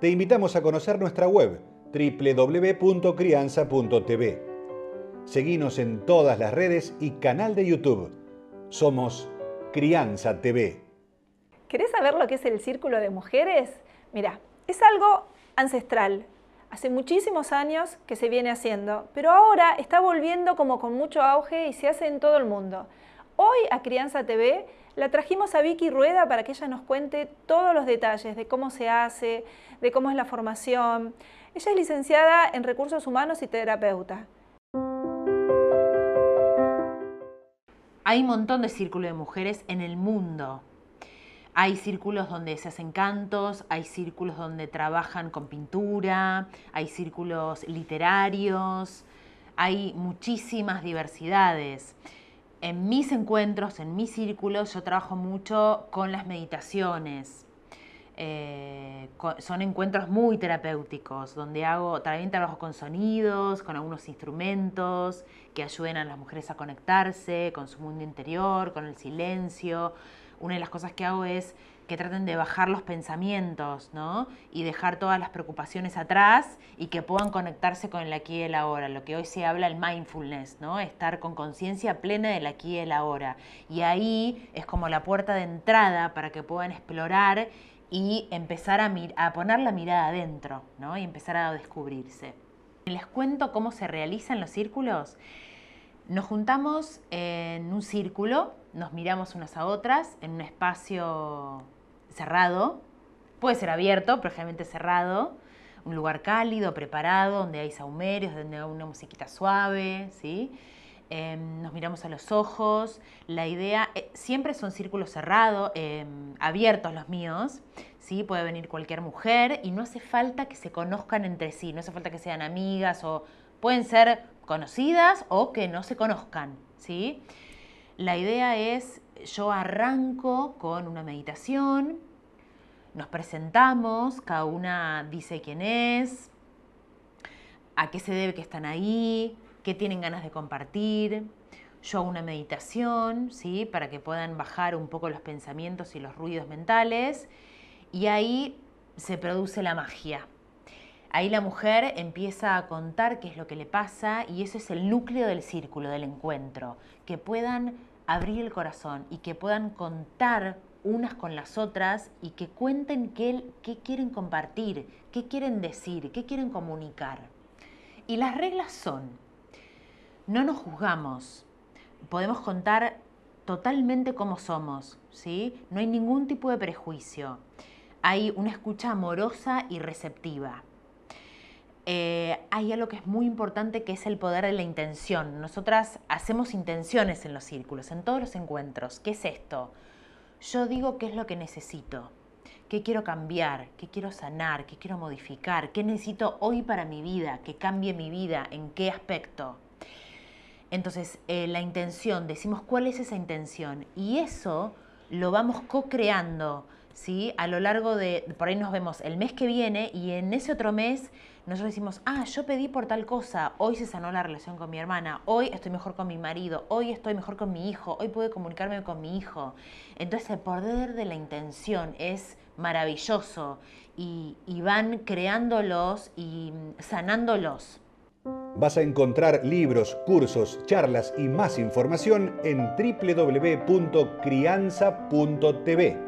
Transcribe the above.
te invitamos a conocer nuestra web www.crianza.tv. Seguimos en todas las redes y canal de YouTube. Somos Crianza TV. ¿Querés saber lo que es el Círculo de Mujeres? Mira, es algo ancestral. Hace muchísimos años que se viene haciendo, pero ahora está volviendo como con mucho auge y se hace en todo el mundo. Hoy a Crianza TV la trajimos a Vicky Rueda para que ella nos cuente todos los detalles de cómo se hace, de cómo es la formación. Ella es licenciada en recursos humanos y terapeuta. Hay un montón de círculos de mujeres en el mundo. Hay círculos donde se hacen cantos, hay círculos donde trabajan con pintura, hay círculos literarios, hay muchísimas diversidades en mis encuentros, en mis círculos, yo trabajo mucho con las meditaciones. Eh, son encuentros muy terapéuticos, donde hago, también trabajo con sonidos, con algunos instrumentos que ayuden a las mujeres a conectarse con su mundo interior, con el silencio. Una de las cosas que hago es que traten de bajar los pensamientos, ¿no? Y dejar todas las preocupaciones atrás y que puedan conectarse con el aquí y el ahora, lo que hoy se habla el mindfulness, ¿no? Estar con conciencia plena del aquí y el ahora. Y ahí es como la puerta de entrada para que puedan explorar y empezar a, a poner la mirada adentro, ¿no? Y empezar a descubrirse. Les cuento cómo se realizan los círculos. Nos juntamos en un círculo, nos miramos unas a otras en un espacio cerrado, puede ser abierto, pero generalmente cerrado, un lugar cálido, preparado, donde hay saumerios, donde hay una musiquita suave, ¿sí? Em, nos miramos a los ojos, la idea, eh, siempre son círculos cerrados, em, abiertos los míos, ¿sí? puede venir cualquier mujer y no hace falta que se conozcan entre sí, no hace falta que sean amigas o pueden ser conocidas o que no se conozcan. ¿sí? La idea es, yo arranco con una meditación, nos presentamos, cada una dice quién es, a qué se debe que están ahí, qué tienen ganas de compartir. Yo hago una meditación, ¿sí? Para que puedan bajar un poco los pensamientos y los ruidos mentales. Y ahí se produce la magia. Ahí la mujer empieza a contar qué es lo que le pasa y eso es el núcleo del círculo, del encuentro. Que puedan abrir el corazón y que puedan contar unas con las otras y que cuenten qué, qué quieren compartir, qué quieren decir, qué quieren comunicar. Y las reglas son, no nos juzgamos, podemos contar totalmente cómo somos, ¿sí? No hay ningún tipo de prejuicio. Hay una escucha amorosa y receptiva. Eh, hay algo que es muy importante que es el poder de la intención. Nosotras hacemos intenciones en los círculos, en todos los encuentros. ¿Qué es esto? Yo digo qué es lo que necesito, qué quiero cambiar, qué quiero sanar, qué quiero modificar, qué necesito hoy para mi vida, que cambie mi vida, en qué aspecto. Entonces, eh, la intención, decimos cuál es esa intención y eso lo vamos co-creando, ¿sí? A lo largo de, por ahí nos vemos el mes que viene y en ese otro mes nosotros decimos, ah, yo pedí por tal cosa, hoy se sanó la relación con mi hermana, hoy estoy mejor con mi marido, hoy estoy mejor con mi hijo, hoy puedo comunicarme con mi hijo. Entonces el poder de la intención es maravilloso y, y van creándolos y sanándolos. Vas a encontrar libros, cursos, charlas y más información en www.crianza.tv.